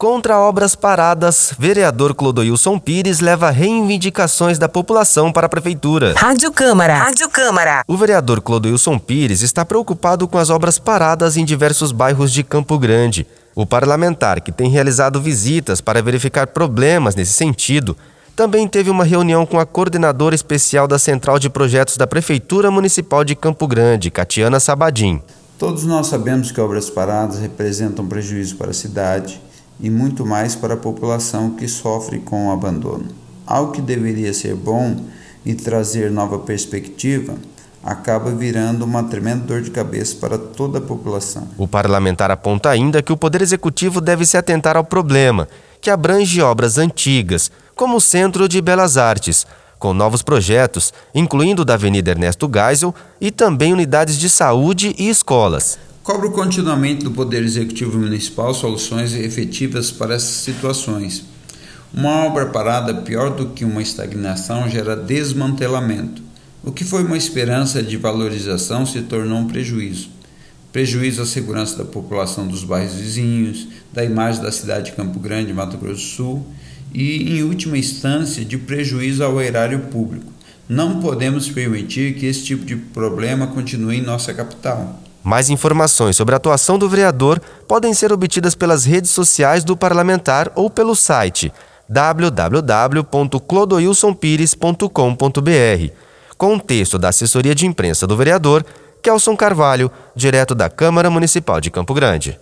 Contra obras paradas, vereador Clodoilson Pires leva reivindicações da população para a prefeitura. Rádio Câmara. Rádio Câmara. O vereador Clodoilson Pires está preocupado com as obras paradas em diversos bairros de Campo Grande. O parlamentar, que tem realizado visitas para verificar problemas nesse sentido, também teve uma reunião com a coordenadora especial da Central de Projetos da Prefeitura Municipal de Campo Grande, Catiana Sabadim. Todos nós sabemos que obras paradas representam prejuízo para a cidade e muito mais para a população que sofre com o abandono. Algo que deveria ser bom e trazer nova perspectiva acaba virando uma tremenda dor de cabeça para toda a população. O parlamentar aponta ainda que o Poder Executivo deve se atentar ao problema, que abrange obras antigas, como o Centro de Belas Artes, com novos projetos, incluindo o da Avenida Ernesto Geisel e também unidades de saúde e escolas. Cobro continuamente do Poder Executivo Municipal soluções efetivas para essas situações. Uma obra parada, pior do que uma estagnação, gera desmantelamento. O que foi uma esperança de valorização se tornou um prejuízo. Prejuízo à segurança da população dos bairros vizinhos, da imagem da cidade de Campo Grande, Mato Grosso do Sul e, em última instância, de prejuízo ao erário público. Não podemos permitir que esse tipo de problema continue em nossa capital. Mais informações sobre a atuação do vereador podem ser obtidas pelas redes sociais do parlamentar ou pelo site www.clodoilsonpires.com.br, com o texto da assessoria de imprensa do vereador, Kelson Carvalho, direto da Câmara Municipal de Campo Grande.